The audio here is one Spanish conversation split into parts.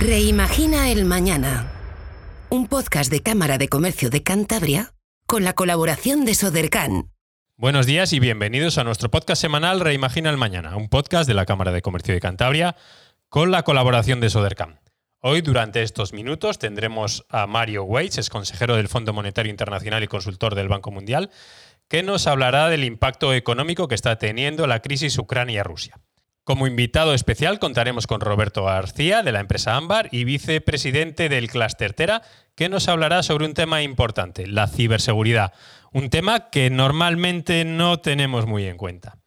Reimagina el Mañana. Un podcast de Cámara de Comercio de Cantabria con la colaboración de Sodercan. Buenos días y bienvenidos a nuestro podcast semanal Reimagina el Mañana, un podcast de la Cámara de Comercio de Cantabria con la colaboración de Sodercan. Hoy, durante estos minutos, tendremos a Mario Weitz, es consejero del Fondo Monetario Internacional y consultor del Banco Mundial, que nos hablará del impacto económico que está teniendo la crisis Ucrania-Rusia. Como invitado especial contaremos con Roberto García de la empresa Ámbar y vicepresidente del Cluster Tera, que nos hablará sobre un tema importante, la ciberseguridad, un tema que normalmente no tenemos muy en cuenta.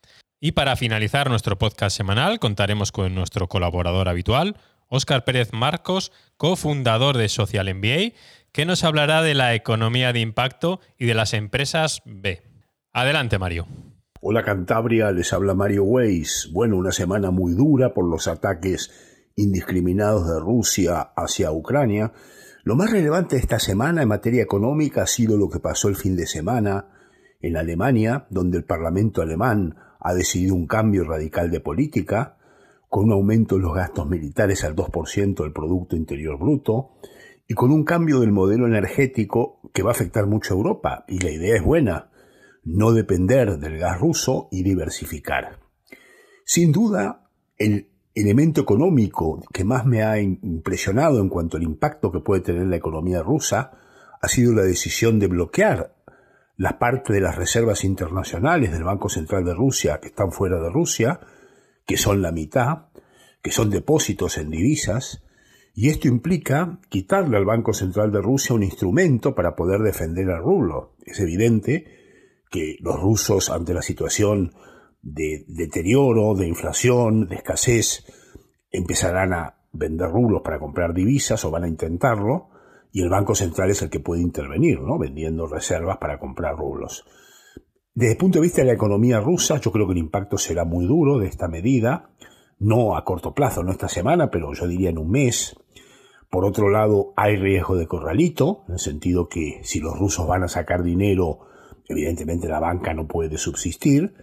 Y para finalizar nuestro podcast semanal contaremos con nuestro colaborador habitual, Óscar Pérez Marcos, cofundador de Social MBA, que nos hablará de la economía de impacto y de las empresas B. Adelante, Mario. Hola Cantabria, les habla Mario Weiss. Bueno, una semana muy dura por los ataques indiscriminados de Rusia hacia Ucrania. Lo más relevante esta semana en materia económica ha sido lo que pasó el fin de semana en Alemania, donde el Parlamento alemán ha decidido un cambio radical de política, con un aumento de los gastos militares al 2% del Producto Interior Bruto, y con un cambio del modelo energético que va a afectar mucho a Europa. Y la idea es buena no depender del gas ruso y diversificar. Sin duda, el elemento económico que más me ha impresionado en cuanto al impacto que puede tener la economía rusa ha sido la decisión de bloquear la parte de las reservas internacionales del Banco Central de Rusia que están fuera de Rusia, que son la mitad, que son depósitos en divisas, y esto implica quitarle al Banco Central de Rusia un instrumento para poder defender al rublo. Es evidente que los rusos ante la situación de deterioro, de inflación, de escasez, empezarán a vender rublos para comprar divisas o van a intentarlo, y el Banco Central es el que puede intervenir, ¿no? vendiendo reservas para comprar rublos. Desde el punto de vista de la economía rusa, yo creo que el impacto será muy duro de esta medida, no a corto plazo, no esta semana, pero yo diría en un mes. Por otro lado, hay riesgo de corralito, en el sentido que si los rusos van a sacar dinero Evidentemente la banca no puede subsistir,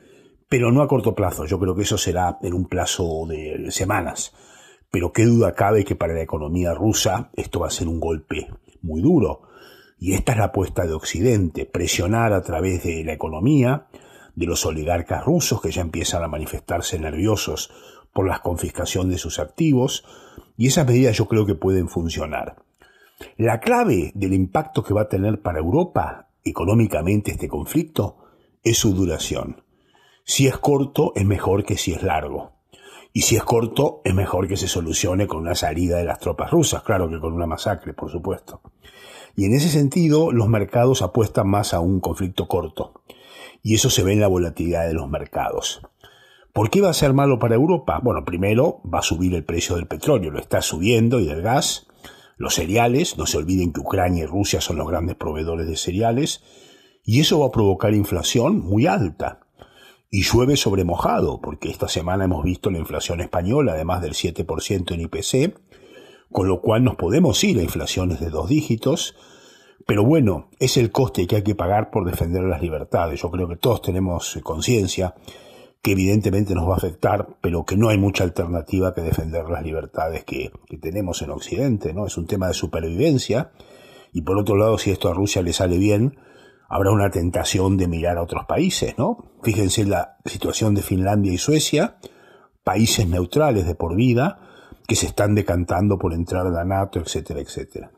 pero no a corto plazo. Yo creo que eso será en un plazo de semanas. Pero qué duda cabe que para la economía rusa esto va a ser un golpe muy duro. Y esta es la apuesta de Occidente, presionar a través de la economía, de los oligarcas rusos que ya empiezan a manifestarse nerviosos por la confiscación de sus activos, y esas medidas yo creo que pueden funcionar. La clave del impacto que va a tener para Europa económicamente este conflicto es su duración. Si es corto, es mejor que si es largo. Y si es corto, es mejor que se solucione con una salida de las tropas rusas, claro que con una masacre, por supuesto. Y en ese sentido, los mercados apuestan más a un conflicto corto. Y eso se ve en la volatilidad de los mercados. ¿Por qué va a ser malo para Europa? Bueno, primero va a subir el precio del petróleo, lo está subiendo y del gas, los cereales, no se olviden que Ucrania y Rusia son los grandes proveedores de cereales, y eso va a provocar inflación muy alta. Y llueve sobre mojado, porque esta semana hemos visto la inflación española de más del 7% en IPC, con lo cual nos podemos ir a inflaciones de dos dígitos, pero bueno, es el coste que hay que pagar por defender las libertades. Yo creo que todos tenemos conciencia que evidentemente nos va a afectar, pero que no hay mucha alternativa que defender las libertades que, tenemos en Occidente, ¿no? Es un tema de supervivencia, y por otro lado, si esto a Rusia le sale bien, habrá una tentación de mirar a otros países, ¿no? Fíjense la situación de Finlandia y Suecia, países neutrales de por vida, que se están decantando por entrar a la NATO, etcétera, etcétera.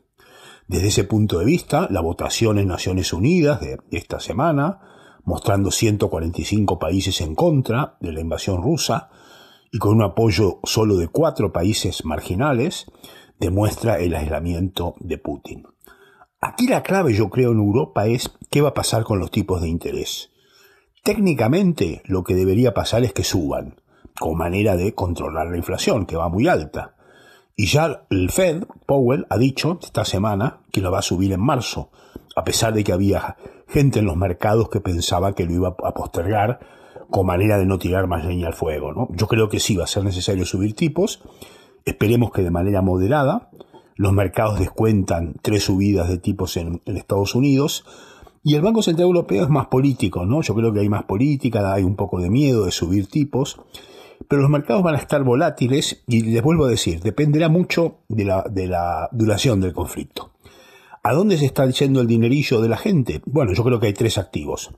Desde ese punto de vista, la votación en Naciones Unidas de esta semana, mostrando 145 países en contra de la invasión rusa y con un apoyo solo de cuatro países marginales, demuestra el aislamiento de Putin. Aquí la clave, yo creo, en Europa es qué va a pasar con los tipos de interés. Técnicamente, lo que debería pasar es que suban, como manera de controlar la inflación, que va muy alta. Y ya el Fed, Powell, ha dicho esta semana que lo va a subir en marzo, a pesar de que había gente en los mercados que pensaba que lo iba a postergar con manera de no tirar más leña al fuego. ¿no? Yo creo que sí va a ser necesario subir tipos, esperemos que de manera moderada, los mercados descuentan tres subidas de tipos en, Estados Unidos, y el Banco Central Europeo es más político, ¿no? Yo creo que hay más política, hay un poco de miedo de subir tipos, pero los mercados van a estar volátiles y les vuelvo a decir, dependerá mucho de la, de la duración del conflicto. ¿A dónde se está yendo el dinerillo de la gente? Bueno, yo creo que hay tres activos.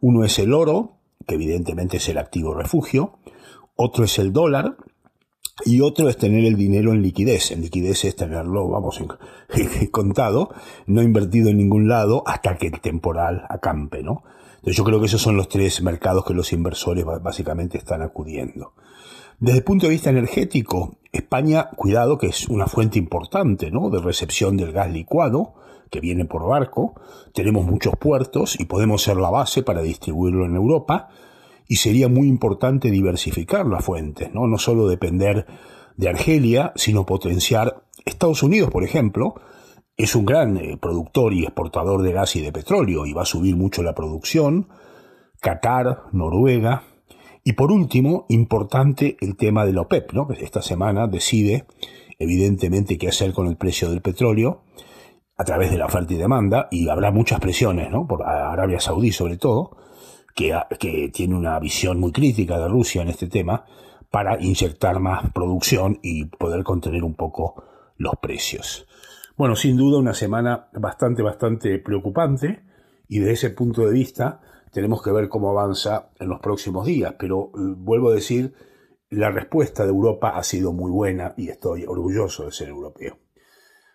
Uno es el oro, que evidentemente es el activo refugio. Otro es el dólar, y otro es tener el dinero en liquidez. En liquidez es tenerlo, vamos, contado, no invertido en ningún lado hasta que el temporal acampe, ¿no? Entonces yo creo que esos son los tres mercados que los inversores básicamente están acudiendo. Desde el punto de vista energético, España, cuidado que es una fuente importante, ¿no? De recepción del gas licuado que viene por barco. Tenemos muchos puertos y podemos ser la base para distribuirlo en Europa y sería muy importante diversificar las fuentes, ¿no? No solo depender de Argelia, sino potenciar Estados Unidos, por ejemplo, es un gran eh, productor y exportador de gas y de petróleo y va a subir mucho la producción. Qatar, Noruega. Y por último, importante el tema de la OPEP, ¿no? que esta semana decide evidentemente qué hacer con el precio del petróleo a través de la oferta y demanda y habrá muchas presiones, ¿no? por Arabia Saudí sobre todo, que, tiene una visión muy crítica de Rusia en este tema, para inyectar más producción y poder contener un poco los precios. Bueno, sin duda una semana bastante, bastante preocupante y desde ese punto de vista tenemos que ver cómo avanza en los próximos días, pero eh, vuelvo a decir, la respuesta de Europa ha sido muy buena y estoy orgulloso de ser europeo.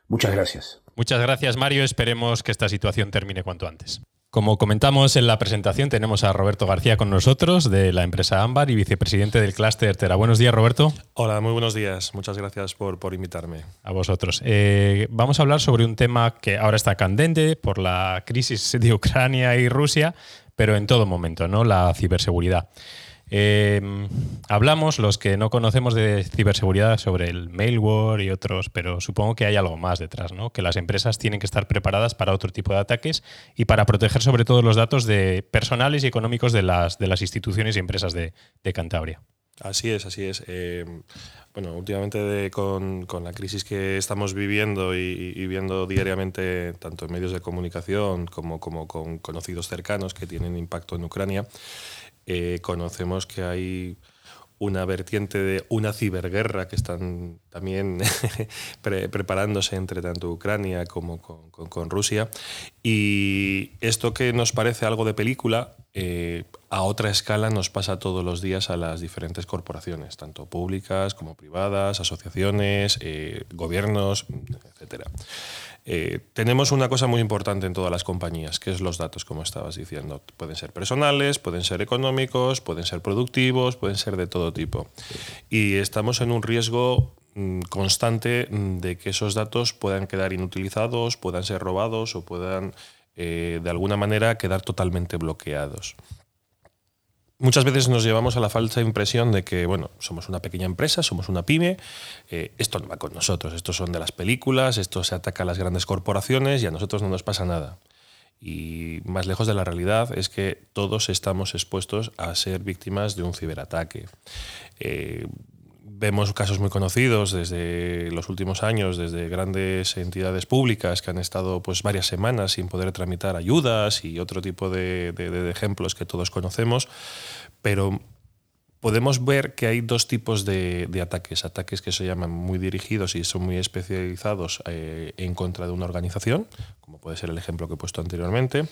Muchas gracias. Muchas gracias, Mario. Esperemos que esta situación termine cuanto antes. Como comentamos en la presentación, tenemos a Roberto García con nosotros de la empresa Ámbar y vicepresidente del clúster Tera. Buenos días, Roberto. Hola, muy buenos días. Muchas gracias por, por invitarme. A vosotros. Eh, vamos a hablar sobre un tema que ahora está candente por la crisis de Ucrania y Rusia, pero en todo momento, ¿no? La ciberseguridad. Em, hablamos, los que no conocemos de ciberseguridad, sobre el mailware y otros, pero supongo que hay algo más detrás, ¿no? Que las empresas tienen que estar preparadas para otro tipo de ataques y para proteger sobre todo los datos personales y económicos de las, de las instituciones y empresas de, Cantabria. Así es, así es. Em, bueno, últimamente con, la crisis que estamos viviendo y, y, viendo diariamente, tanto en medios de comunicación como, como con conocidos cercanos que tienen impacto en Ucrania, eh, conocemos que hay una vertiente de una ciberguerra que están también preparándose entre tanto Ucrania como con, Rusia. Y esto que nos parece algo de película, eh, a otra escala nos pasa todos los días a las diferentes corporaciones, tanto públicas como privadas, asociaciones, eh, gobiernos, etc. Eh, tenemos una cosa muy importante en todas las compañías, que es los datos, como estabas diciendo. Pueden ser personales, pueden ser económicos, pueden ser productivos, pueden ser de todo tipo. Y estamos en un riesgo mm, constante mm, de que esos datos puedan quedar inutilizados, puedan ser robados o puedan eh, de alguna manera quedar totalmente bloqueados muchas veces nos llevamos a la falsa impresión de que, bueno, somos una pequeña empresa, somos una pyme, eh, esto no va con nosotros, estos son de las películas, esto se ataca a las grandes corporaciones y a nosotros no nos pasa nada. Y más lejos de la realidad es que todos estamos expuestos a ser víctimas de un ciberataque. Eh, vemos casos muy conocidos desde los últimos años, desde grandes entidades públicas que han estado pues, varias semanas sin poder tramitar ayudas y otro tipo de, ejemplos que todos conocemos, pero podemos ver que hay dos tipos de, ataques. Ataques que se llaman muy dirigidos y son muy especializados eh, en contra de una organización, como puede ser el ejemplo que he puesto anteriormente.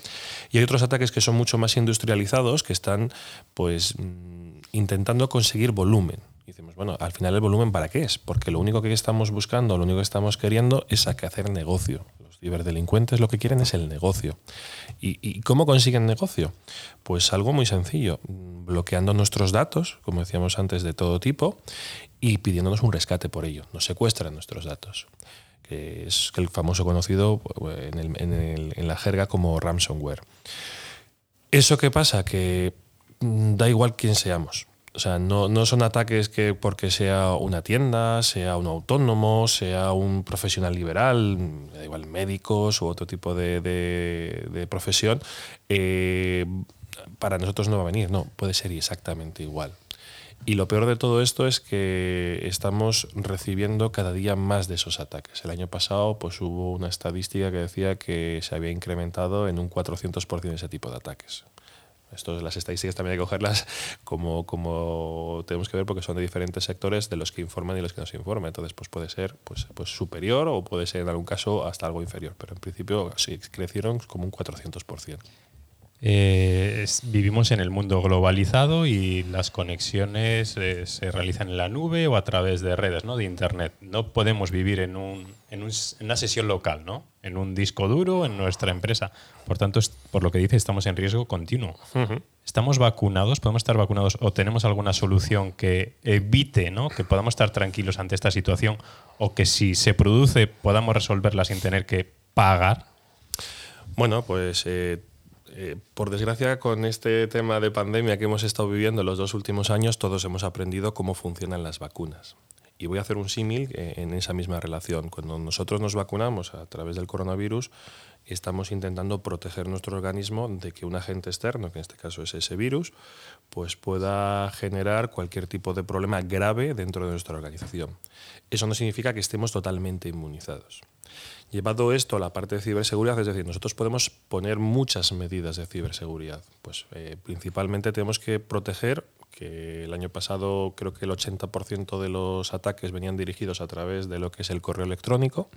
Y hay otros ataques que son mucho más industrializados, que están pues, mm, intentando conseguir volumen. Y decimos, bueno, al final el volumen para qué es? Porque lo único que estamos buscando, lo único que estamos queriendo es hacer negocio. Los ciberdelincuentes lo que quieren es el negocio. ¿Y, cómo consiguen negocio? Pues algo muy sencillo, bloqueando nuestros datos, como decíamos antes, de todo tipo, y pidiéndonos un rescate por ello. Nos secuestran nuestros datos que es el famoso conocido en, la jerga como ransomware. ¿Eso qué pasa? Que mm, da igual quién seamos. O sea, no, son ataques que porque sea una tienda, sea un autónomo, sea un profesional liberal, igual médicos u otro tipo de, profesión, eh, para nosotros no va a venir, no, puede ser exactamente igual. Y lo peor de todo esto es que estamos recibiendo cada día más de esos ataques. El año pasado pues, hubo una estadística que decía que se había incrementado en un 400% ese tipo de ataques Esto, las estadísticas también hay que cogerlas como, como tenemos que ver porque son de diferentes sectores de los que informan y los que no se informan. Entonces, pues puede ser pues, pues superior o puede ser en algún caso hasta algo inferior. Pero en principio sí, crecieron como un 400%. Eh, vivimos en el mundo globalizado y las conexiones eh, se realizan en la nube o a través de redes, ¿no? de Internet. No podemos vivir en, un, en, una sesión local, ¿no? en un disco duro, en nuestra empresa. Por tanto, por lo que dice, estamos en riesgo continuo. ¿Estamos vacunados? ¿Podemos estar vacunados o tenemos alguna solución que evite ¿no? que podamos estar tranquilos ante esta situación o que si se produce podamos resolverla sin tener que pagar? Bueno, pues eh, eh, por desgracia, con este tema de pandemia que hemos estado viviendo los dos últimos años, todos hemos aprendido cómo funcionan las vacunas. Y voy a hacer un símil eh, en esa misma relación. Cuando nosotros nos vacunamos a través del coronavirus, estamos intentando proteger nuestro organismo de que un agente externo, que en este caso es ese virus, pues pueda generar cualquier tipo de problema grave dentro de nuestra organización. Eso no significa que estemos totalmente inmunizados. Llevado esto a la parte de ciberseguridad, es decir, nosotros podemos poner muchas medidas de ciberseguridad. Pues eh, principalmente tenemos que proteger que el año pasado creo que el 80% de los ataques venían dirigidos a través de lo que es el correo electrónico,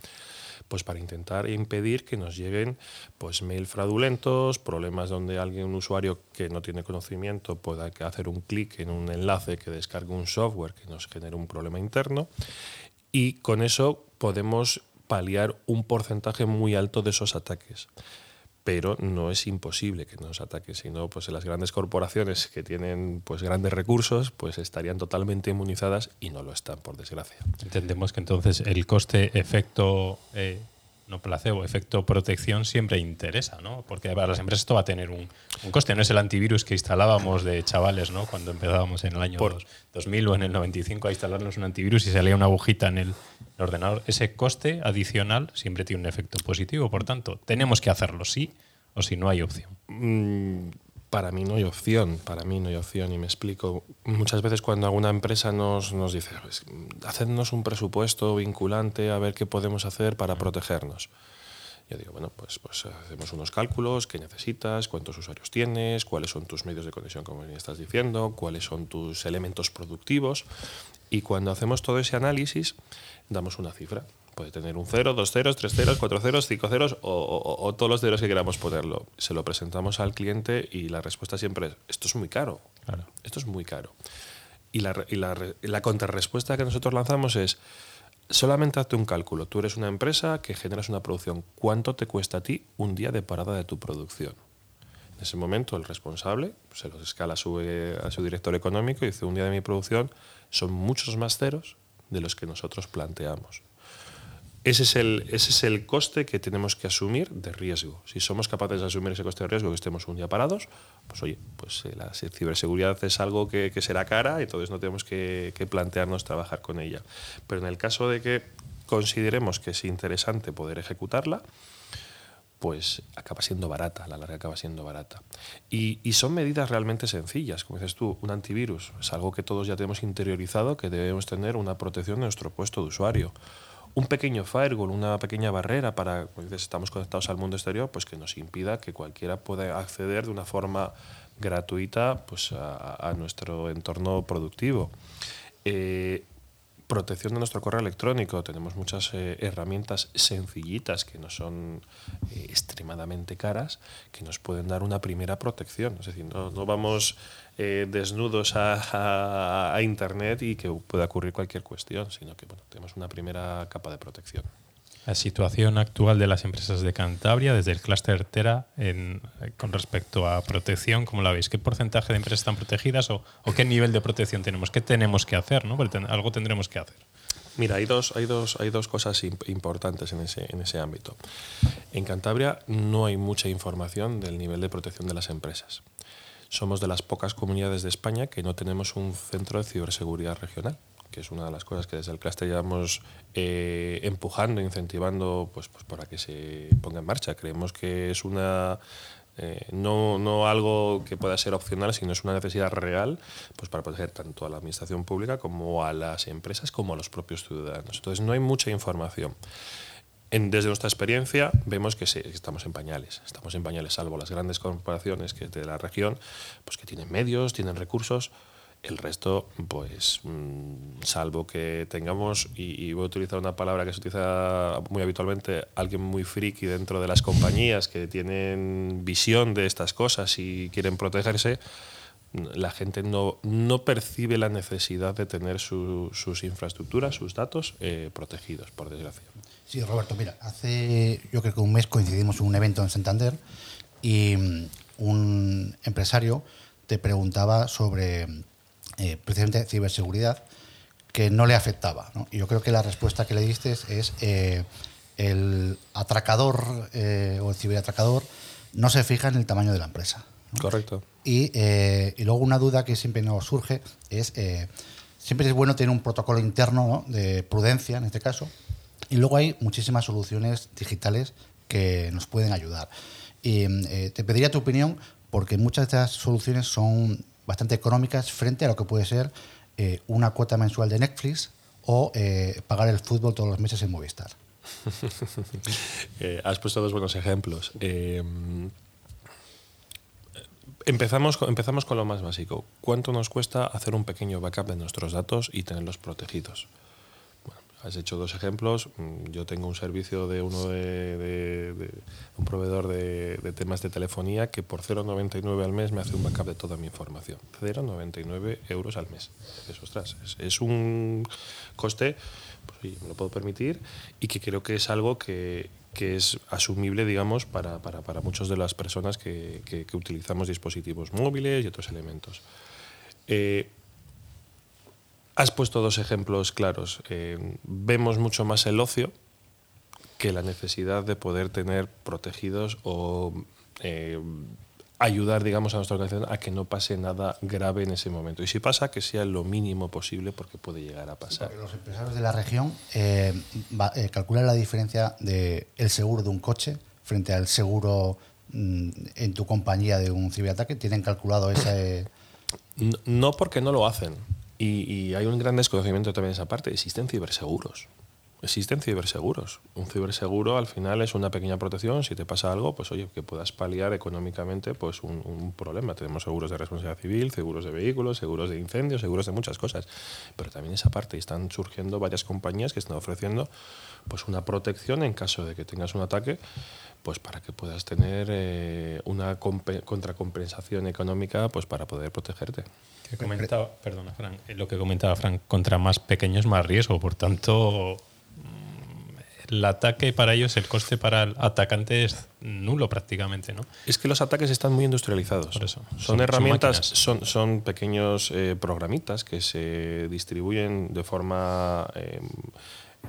pues para intentar impedir que nos lleguen pues mail fraudulentos, problemas donde alguien, un usuario que no tiene conocimiento pueda hacer un clic en un enlace que descargue un software que nos genere un problema interno y con eso podemos paliar un porcentaje muy alto de esos ataques. Pero no es imposible que nos ataquen, sino pues las grandes corporaciones que tienen pues grandes recursos pues estarían totalmente inmunizadas y no lo están, por desgracia. Entendemos que entonces el coste efecto eh, no placebo, efecto protección siempre interesa, ¿no? Porque para las empresas esto va a tener un, coste. No es el antivirus que instalábamos de chavales, ¿no? Cuando empezábamos en el año 2000 o en el 95 a instalarnos un antivirus y salía una agujita en el ordenador. Ese coste adicional siempre tiene un efecto positivo. Por tanto, tenemos que hacerlo, sí o si no hay opción. Para mí no hay opción, para mí no hay opción y me explico. Muchas veces cuando alguna empresa nos, nos dice, pues, hacednos un presupuesto vinculante a ver qué podemos hacer para protegernos. Yo digo, bueno, pues, pues hacemos unos cálculos, qué necesitas, cuántos usuarios tienes, cuáles son tus medios de conexión, como me estás diciendo, cuáles son tus elementos productivos. Y cuando hacemos todo ese análisis, damos una cifra. Puede tener un 0, dos ceros, tres ceros, cuatro ceros, cinco ceros o, todos los ceros que queramos ponerlo. Se lo presentamos al cliente y la respuesta siempre es, esto es muy caro. Esto es muy caro. Y la, y la, contrarrespuesta que nosotros lanzamos es, solamente hazte un cálculo. Tú eres una empresa que generas una producción. ¿Cuánto te cuesta a ti un día de parada de tu producción? En ese momento el responsable se los escala a su, a su director económico y dice, un día de mi producción son muchos más ceros de los que nosotros planteamos. Ese es, el, ese es el coste que tenemos que asumir de riesgo. Si somos capaces de asumir ese coste de riesgo que estemos un día parados, pues oye, pues eh, la ciberseguridad es algo que, será cara, y entonces no tenemos que, que, plantearnos trabajar con ella. Pero en el caso de que consideremos que es interesante poder ejecutarla, pues acaba siendo barata, la larga acaba siendo barata. Y, y, son medidas realmente sencillas, como dices tú, un antivirus es algo que todos ya tenemos interiorizado, que debemos tener una protección de nuestro puesto de usuario un pequeño firewall, una pequeña barrera para, estamos conectados al mundo exterior, pues que nos impida que cualquiera pueda acceder de una forma gratuita pues, a, nuestro entorno productivo. Eh, protección de nuestro correo electrónico. Tenemos muchas eh, herramientas sencillitas que no son eh, extremadamente caras, que nos pueden dar una primera protección. Es decir, no, vamos eh, desnudos a, Internet y que pueda ocurrir cualquier cuestión, sino que tenemos una primera capa de protección. La situación actual de las empresas de Cantabria, desde el clúster Tera, con respecto a protección, ¿cómo la veis? ¿Qué porcentaje de empresas están protegidas o, qué nivel de protección tenemos? ¿Qué tenemos que hacer? ¿no? algo tendremos que hacer. Mira, hay dos, hay dos, hay dos cosas importantes en ese, en ese ámbito. En Cantabria no hay mucha información del nivel de protección de las empresas. Somos de las pocas comunidades de España que no tenemos un centro de ciberseguridad regional que es una de las cosas que desde el clúster llevamos eh, empujando, incentivando pues, pues para que se ponga en marcha. Creemos que es una eh, no, no, algo que pueda ser opcional, sino es una necesidad real pues para proteger tanto a la administración pública como a las empresas como a los propios ciudadanos. Entonces no hay mucha información. desde nuestra experiencia vemos que estamos en pañales, estamos en pañales, salvo las grandes corporaciones que de la región, pues que tienen medios, tienen recursos. El resto, pues, mm, salvo que tengamos, y, voy a utilizar una palabra que se utiliza muy habitualmente, alguien muy friki dentro de las compañías que tienen visión de estas cosas y quieren protegerse, la gente no, no percibe la necesidad de tener sus infraestructuras, sus datos eh, protegidos, por desgracia. Sí, Roberto, mira, hace yo creo que un mes coincidimos en un evento en Santander y mm, un empresario te preguntaba sobre eh, precisamente ciberseguridad que no le afectaba. Y yo creo que la respuesta que le diste es eh, el atracador o el ciberatracador no se fija en el tamaño de la empresa. Correcto. Eh, y, luego una duda que siempre nos surge es, eh, siempre es bueno tener un protocolo interno de prudencia en este caso, y luego hay muchísimas soluciones digitales que nos pueden ayudar. Y eh, te pediría tu opinión porque muchas de estas soluciones son bastante económicas frente a lo que puede ser una cuota mensual de Netflix o pagar el fútbol todos los meses en Movistar. has puesto dos buenos ejemplos. Empezamos, empezamos con lo más básico. ¿Cuánto nos cuesta hacer un pequeño backup de nuestros datos y tenerlos protegidos? Has hecho dos ejemplos. Mm, yo tengo un servicio de uno de, un proveedor de, temas de telefonía que por 0,99 al mes me hace un backup de toda mi información. 0,99 euros al mes. Es, ostras, es, un coste, pues sí, me lo puedo permitir y que creo que es algo que, que es asumible, digamos, para, para, para muchas de las personas que, que, utilizamos dispositivos móviles y otros elementos. Eh, has puesto dos ejemplos claros. Eh, vemos mucho más el ocio que la necesidad de poder tener protegidos o eh, ayudar, digamos, a nuestra organización a que no pase nada grave en ese momento. Y si pasa, que sea lo mínimo posible porque puede llegar a pasar. los empresarios de la región eh, calculan la diferencia del el seguro de un coche frente al seguro mm, en tu compañía de un ciberataque. ¿Tienen calculado ese...? No, porque no lo hacen. Y, hay un gran desconocimiento también de esa parte. Existen ciberseguros existen ciberseguros. Un ciberseguro al final es una pequeña protección. Si te pasa algo, pues oye, que puedas paliar económicamente pues un, problema. Tenemos seguros de responsabilidad civil, seguros de vehículos, seguros de incendios, seguros de muchas cosas. Pero también esa parte están surgiendo varias compañías que están ofreciendo pues una protección en caso de que tengas un ataque, pues para que puedas tener eh, una contracompensación económica pues para poder protegerte. eh, lo que comentaba Frank, contra más pequeños más riesgo, por tanto el ataque para ellos, el coste para el atacante es nulo prácticamente, ¿no? Es que los ataques están muy industrializados. Son, herramientas, son, son, pequeños eh, programitas que se distribuyen de forma eh,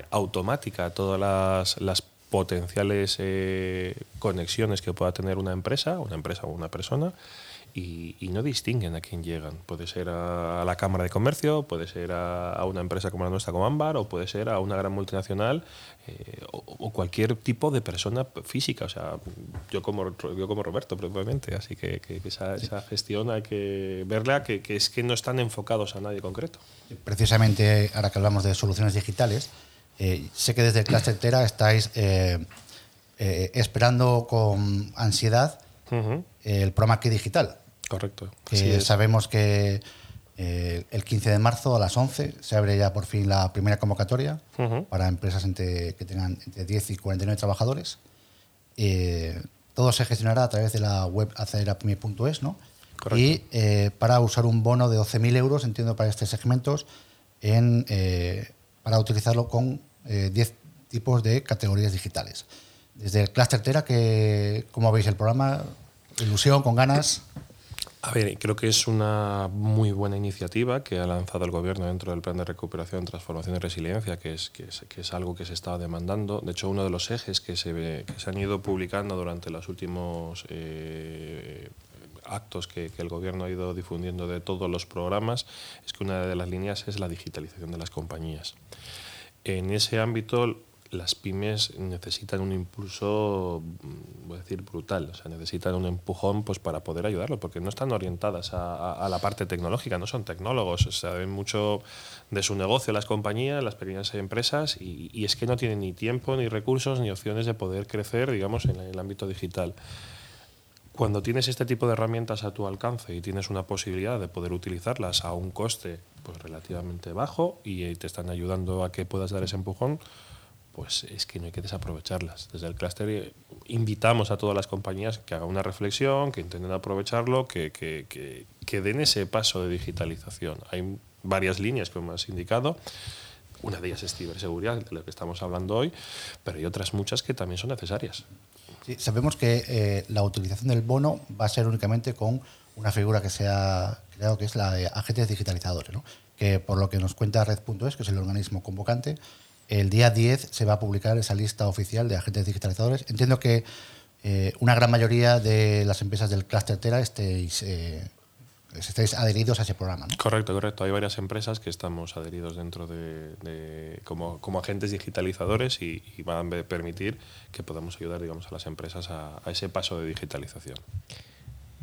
automática a todas las, potenciales eh, conexiones que pueda tener una empresa, una empresa o una persona y, no distinguen a quién llegan. Puede ser a, la Cámara de Comercio, puede ser a, una empresa como la nuestra, como Ámbar, o puede ser a una gran multinacional eh, o, cualquier tipo de persona física. O sea, yo como, yo como Roberto, probablemente. Así que, esa, gestión hay que verla, que, es que no están enfocados a nadie concreto. Programa ahora que hablamos de soluciones digitales, eh, sé que desde Clase entera estáis eh, esperando con ansiedad el programa que digital. Correcto. sabemos que eh, el 15 de marzo a las 11 se abre ya por fin la primera convocatoria para empresas entre, que tengan entre 10 y 49 trabajadores. Eh, todo se gestionará a través de la web acelerapime.es, ¿no? Y eh, para usar un bono de 12.000 euros, entiendo, para estos segmentos, en, para utilizarlo con 10 tipos de categorías digitales. Desde el Cluster Tera, que, ¿cómo veis el programa? Ilusión, con ganas. A ver, creo que es una muy buena iniciativa que ha lanzado el Gobierno dentro del Plan de Recuperación, Transformación y Resiliencia, que es, que es, algo que se está demandando. De hecho, uno de los ejes que se, ve, que se han ido publicando durante los últimos eh, actos que, que, el Gobierno ha ido difundiendo de todos los programas es que una de las líneas es la digitalización de las compañías. En ese ámbito, las pymes necesitan un impulso, mm, voy a decir, brutal. O sea, necesitan un empujón pues, para poder ayudarlo, porque no están orientadas a, la parte tecnológica, no son tecnólogos, saben mucho de su negocio las compañías, las pequeñas empresas, y, es que no tienen ni tiempo, ni recursos, ni opciones de poder crecer, digamos, en el ámbito digital. Cuando tienes este tipo de herramientas a tu alcance y tienes una posibilidad de poder utilizarlas a un coste pues, relativamente bajo y te están ayudando a que puedas dar ese empujón, pues es que no hay que desaprovecharlas. Desde el clúster eh, invitamos a todas las compañías que hagan una reflexión, que intenten aprovecharlo, que, que, den ese paso de digitalización. Hay varias líneas, como has indicado. Una de ellas es ciberseguridad, de lo que estamos hablando hoy, pero hay otras muchas que también son necesarias. sabemos que eh, la utilización del bono va a ser únicamente con una figura que se ha creado, que es la de agentes digitalizadores, ¿no? que por lo que nos cuenta Red.es, que es el organismo convocante, el día 10 se va a publicar esa lista oficial de agentes digitalizadores. Entiendo que eh, una gran mayoría de las empresas del clúster Tera estéis, eh, estéis, adheridos a ese programa. Correcto, correcto. Hay varias empresas que estamos adheridos dentro de, como, como, agentes digitalizadores y, van a permitir que podamos ayudar digamos, a las empresas a ese paso de digitalización.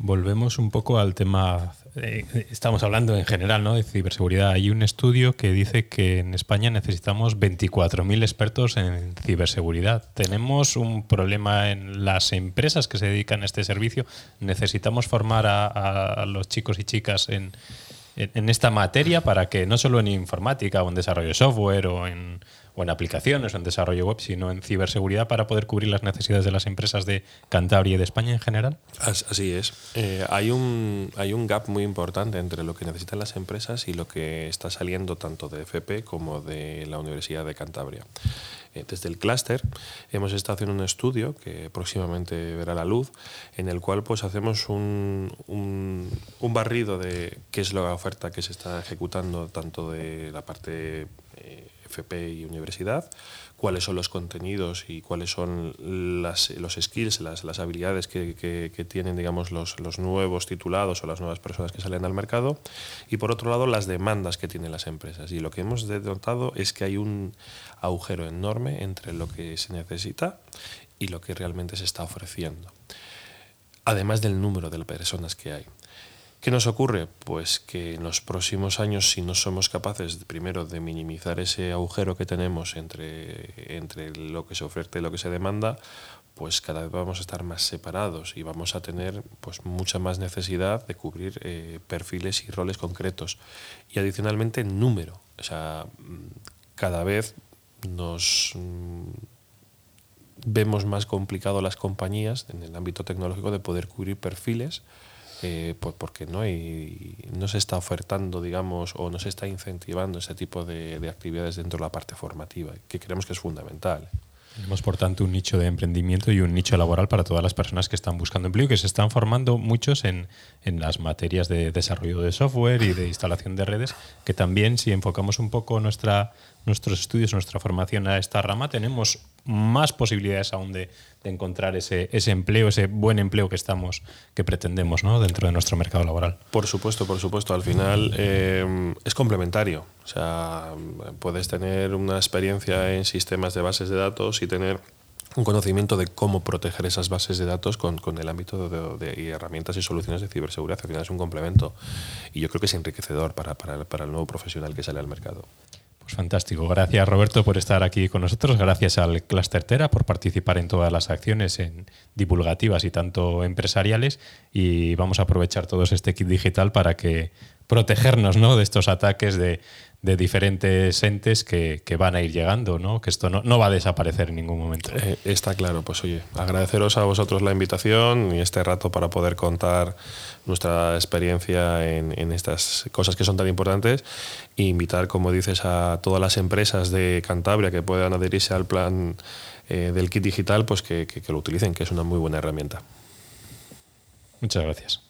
Volvemos un poco al tema, eh, estamos hablando en general ¿no? de ciberseguridad. Hay un estudio que dice que en España necesitamos 24.000 expertos en ciberseguridad. Tenemos un problema en las empresas que se dedican a este servicio. Necesitamos formar a, los chicos y chicas en, en, esta materia para que no solo en informática o en desarrollo de software o en o en aplicaciones o en desarrollo web, sino en ciberseguridad para poder cubrir las necesidades de las empresas de Cantabria y de España en general? Así es. Eh, hay, un, hay un gap muy importante entre lo que necesitan las empresas y lo que está saliendo tanto de FP como de la Universidad de Cantabria. Eh, desde el clúster hemos estado haciendo un estudio que próximamente verá la luz, en el cual pues hacemos un, un, barrido de qué es la oferta que se está ejecutando tanto de la parte eh, FP y universidad, cuáles son los contenidos y cuáles son las, los skills, las, las habilidades que, que, tienen digamos, los, los, nuevos titulados o las nuevas personas que salen al mercado, y por otro lado las demandas que tienen las empresas. Y lo que hemos notado es que hay un agujero enorme entre lo que se necesita y lo que realmente se está ofreciendo, además del número de personas que hay. ¿Qué nos ocurre? Pues que en los próximos años, si no somos capaces primero de minimizar ese agujero que tenemos entre, entre lo que se ofrece y lo que se demanda, pues cada vez vamos a estar más separados y vamos a tener pues mucha más necesidad de cubrir eh, perfiles y roles concretos. Y adicionalmente número. O sea, cada vez nos mm, vemos más complicado las compañías en el ámbito tecnológico de poder cubrir perfiles eh, pues porque no, hay, no se está ofertando, digamos, o no se está incentivando ese tipo de, de actividades dentro de la parte formativa, que creemos que es fundamental. Tenemos, por tanto, un nicho de emprendimiento y un nicho laboral para todas las personas que están buscando empleo y que se están formando muchos en, en, las materias de desarrollo de software y de instalación de redes, que también, si enfocamos un poco nuestra, nuestros estudios, nuestra formación a esta rama, tenemos más posibilidades aún de, encontrar ese, ese, empleo, ese buen empleo que estamos, que pretendemos ¿no? dentro de nuestro mercado laboral. Por supuesto, por supuesto. Al final eh, es complementario. O sea, puedes tener una experiencia en sistemas de bases de datos y tener un conocimiento de cómo proteger esas bases de datos con, con el ámbito de, herramientas y soluciones de ciberseguridad. Al final es un complemento y yo creo que es enriquecedor para, para, para el nuevo profesional que sale al mercado. Pues fantástico. Gracias Roberto por estar aquí con nosotros. Gracias al Cluster Tera por participar en todas las acciones en divulgativas y tanto empresariales. Y vamos a aprovechar todos este kit digital para que protegernos ¿no? de estos ataques de, de diferentes entes que, que, van a ir llegando, ¿no? que esto no, no va a desaparecer en ningún momento. Eh, está claro, pues oye, agradeceros a vosotros la invitación y este rato para poder contar nuestra experiencia en, en estas cosas que son tan importantes e invitar, como dices, a todas las empresas de Cantabria que puedan adherirse al plan eh, del kit digital, pues que, que, que lo utilicen, que es una muy buena herramienta. Muchas gracias.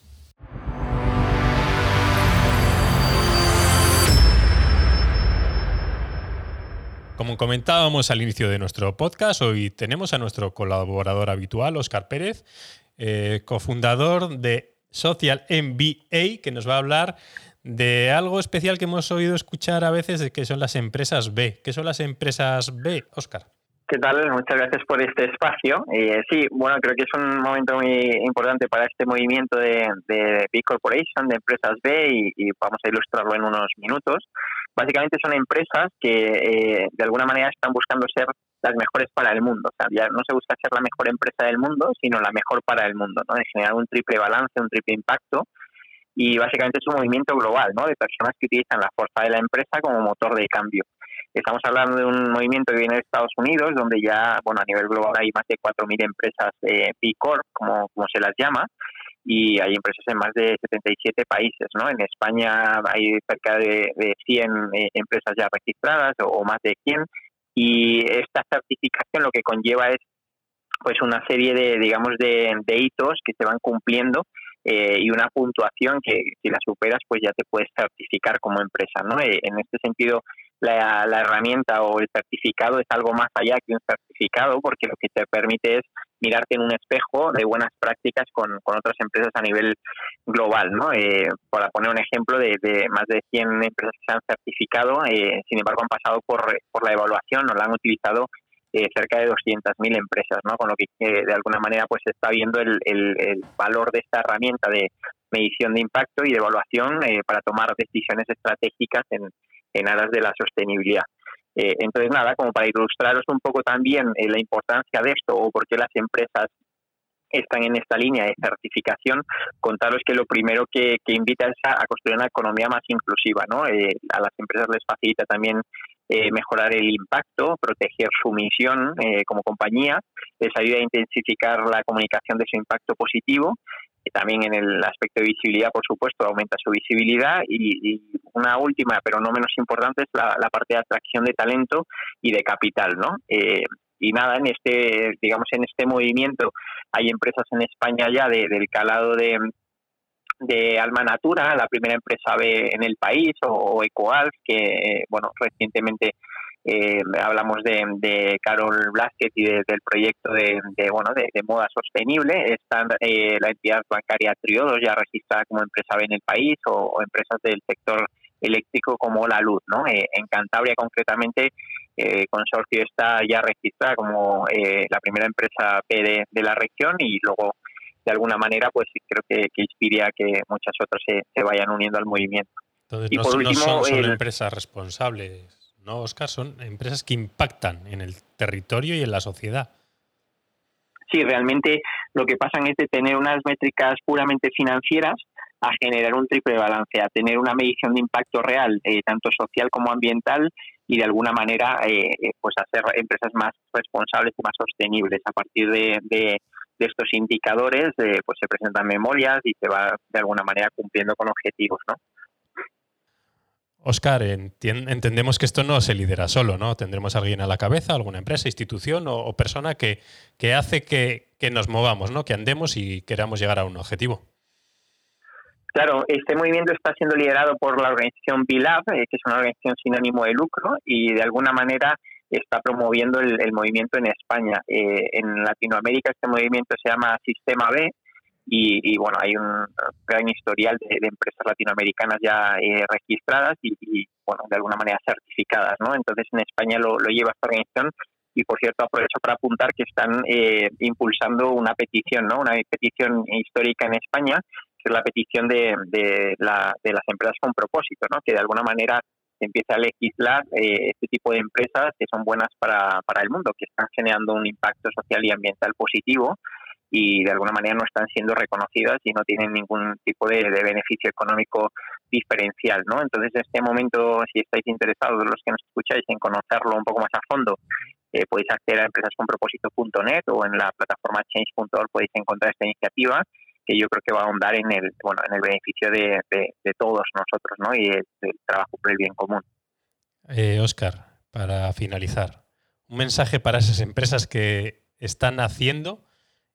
Como comentábamos al inicio de nuestro podcast, hoy tenemos a nuestro colaborador habitual, Oscar Pérez, eh, cofundador de Social MBA, que nos va a hablar de algo especial que hemos oído escuchar a veces, que son las empresas B. ¿Qué son las empresas B, Oscar? ¿Qué tal? Muchas gracias por este espacio. Eh, sí, bueno, creo que es un momento muy importante para este movimiento de, de B Corporation, de empresas B, y, vamos a ilustrarlo en unos minutos. Básicamente son empresas que eh, de alguna manera están buscando ser las mejores para el mundo. O sea, ya no se busca ser la mejor empresa del mundo, sino la mejor para el mundo, ¿no? De generar un triple balance, un triple impacto. Y básicamente es un movimiento global, ¿no? De personas que utilizan la fuerza de la empresa como motor de cambio. Estamos hablando de un movimiento que viene de Estados Unidos, donde ya, bueno, a nivel global hay más de 4.000 empresas eh, B Corp, como, como se las llama, y hay empresas en más de 77 países, ¿no? En España hay cerca de, 100 eh, empresas ya registradas o, más de 100 y esta certificación lo que conlleva es pues una serie de digamos de, hitos que se van cumpliendo eh, y una puntuación que si la superas pues ya te puedes certificar como empresa, ¿no? Eh, en este sentido la, herramienta o el certificado es algo más allá que un certificado porque lo que te permite es mirarte en un espejo de buenas prácticas con, otras empresas a nivel global. ¿no? Eh, para poner un ejemplo de, más de 100 empresas que se han certificado, eh, sin embargo han pasado por, por la evaluación o la han utilizado eh, cerca de 200.000 empresas, ¿no? con lo que de alguna manera pues se está viendo el, el, valor de esta herramienta de medición de impacto y de evaluación para tomar decisiones estratégicas en, en aras de la sostenibilidad. Eh, entonces, nada, como para ilustraros un poco también eh, la importancia de esto o por qué las empresas están en esta línea de certificación, contaros que lo primero que, invita es a, construir una economía más inclusiva. ¿no? Eh, a las empresas les facilita también mejorar el impacto, proteger su misión como compañía, les ayuda a intensificar la comunicación de su impacto positivo también en el aspecto de visibilidad, por supuesto, aumenta su visibilidad y, una última, pero no menos importante, es la, parte de atracción de talento y de capital, ¿no? Eh, y nada, en este, digamos, en este movimiento hay empresas en España ya del calado de, de Alma Natura, la primera empresa B en el país, o, Ecoalf, que, bueno, recientemente eh, hablamos de, de Carol Blasquez y del proyecto de, bueno de, moda sostenible. Está eh, la entidad bancaria Triodos ya registrada como empresa B en el país o, empresas del sector eléctrico como la luz. ¿no? Eh, en Cantabria concretamente eh, Consorcio está ya registrada como la primera empresa B de, la región y luego de alguna manera pues creo que, que inspira a que muchas otras se, vayan uniendo al movimiento. y por último, son empresas responsables ¿no, Oscar? Son empresas que impactan en el territorio y en la sociedad. Sí, realmente lo que pasa es de tener unas métricas puramente financieras a generar un triple balance, a tener una medición de impacto real, eh, tanto social como ambiental, y de alguna manera eh, eh, pues hacer empresas más responsables y más sostenibles. A partir de, de, estos indicadores pues se presentan memorias y se va de alguna manera cumpliendo con objetivos. ¿no? Oscar, entendemos que esto no se lidera solo, ¿no? Tendremos a alguien a la cabeza, alguna empresa, institución o, persona que, que hace que, nos movamos, ¿no? Que andemos y queramos llegar a un objetivo. Claro, este movimiento está siendo liderado por la organización BILAB, eh, que es una organización sin ánimo de lucro, y de alguna manera está promoviendo el, movimiento en España. Eh, en Latinoamérica este movimiento se llama Sistema B, y, bueno, hay un gran historial de, empresas latinoamericanas ya eh, registradas y, bueno, de alguna manera certificadas, ¿no? Entonces en España lo, lleva esta organización y por cierto aprovecho para apuntar que están eh, impulsando una petición, ¿no? Una petición histórica en España, que es la petición de, de, la, de las empresas con propósito, ¿no? Que de alguna manera se empiece a legislar eh, este tipo de empresas que son buenas para, para el mundo, que están generando un impacto social y ambiental positivo y de alguna manera no están siendo reconocidas y no tienen ningún tipo de, beneficio económico diferencial, ¿no? Entonces, en este momento, si estáis interesados, los que nos escucháis, en conocerlo un poco más a fondo, eh, podéis acceder a empresasconpropósito.net o en la plataforma change.org podéis encontrar esta iniciativa que yo creo que va a ahondar en el, bueno, en el beneficio de, todos nosotros, ¿no? Y el, trabajo por el bien común. Eh, Oscar, para finalizar, un mensaje para esas empresas que están haciendo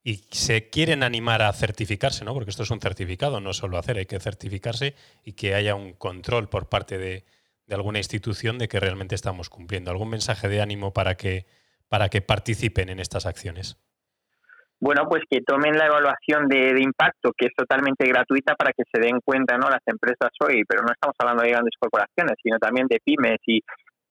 y se quieren animar a certificarse, ¿no? Porque esto es un certificado, no solo hacer, hay que certificarse y que haya un control por parte de, alguna institución de que realmente estamos cumpliendo. ¿Algún mensaje de ánimo para que, para que participen en estas acciones? Bueno, pues que tomen la evaluación de, impacto, que es totalmente gratuita para que se den cuenta, ¿no? Las empresas hoy, pero no estamos hablando de grandes corporaciones, sino también de pymes y,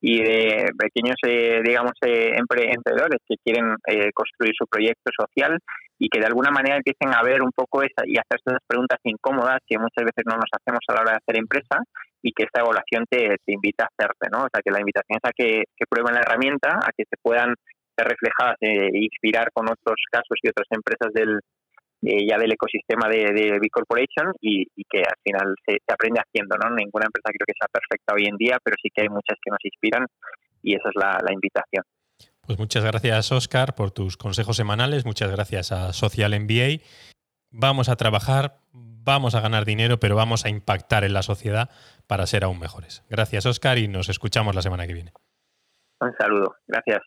y de pequeños, eh, digamos, eh, emprendedores que quieren eh, construir su proyecto social y que de alguna manera empiecen a ver un poco esa, y hacer esas preguntas incómodas que muchas veces no nos hacemos a la hora de hacer empresa y que esta evaluación te, invita a hacerte, ¿no? O sea, que la invitación es a que, que prueben la herramienta, a que se puedan ser reflejadas e inspirar con otros casos y otras empresas del, eh, ya del ecosistema de, de B Corporation y, que al final se, aprende haciendo, ¿no? Ninguna empresa creo que sea perfecta hoy en día, pero sí que hay muchas que nos inspiran y esa es la, la invitación. Pues muchas gracias, Oscar, por tus consejos semanales. Muchas gracias a Social MBA. Vamos a trabajar, vamos a ganar dinero, pero vamos a impactar en la sociedad para ser aún mejores. Gracias, Oscar, y nos escuchamos la semana que viene. Un saludo. Gracias.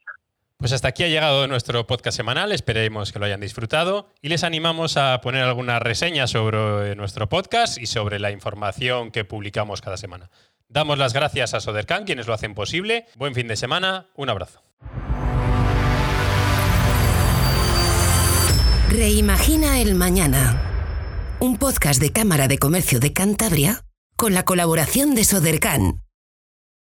Pues hasta aquí ha llegado nuestro podcast semanal, esperemos que lo hayan disfrutado y les animamos a poner alguna reseña sobre nuestro podcast y sobre la información que publicamos cada semana. Damos las gracias a Sodercan, quienes lo hacen posible. Buen fin de semana, un abrazo. Reimagina el mañana. Un podcast de Cámara de Comercio de Cantabria con la colaboración de Sodercan.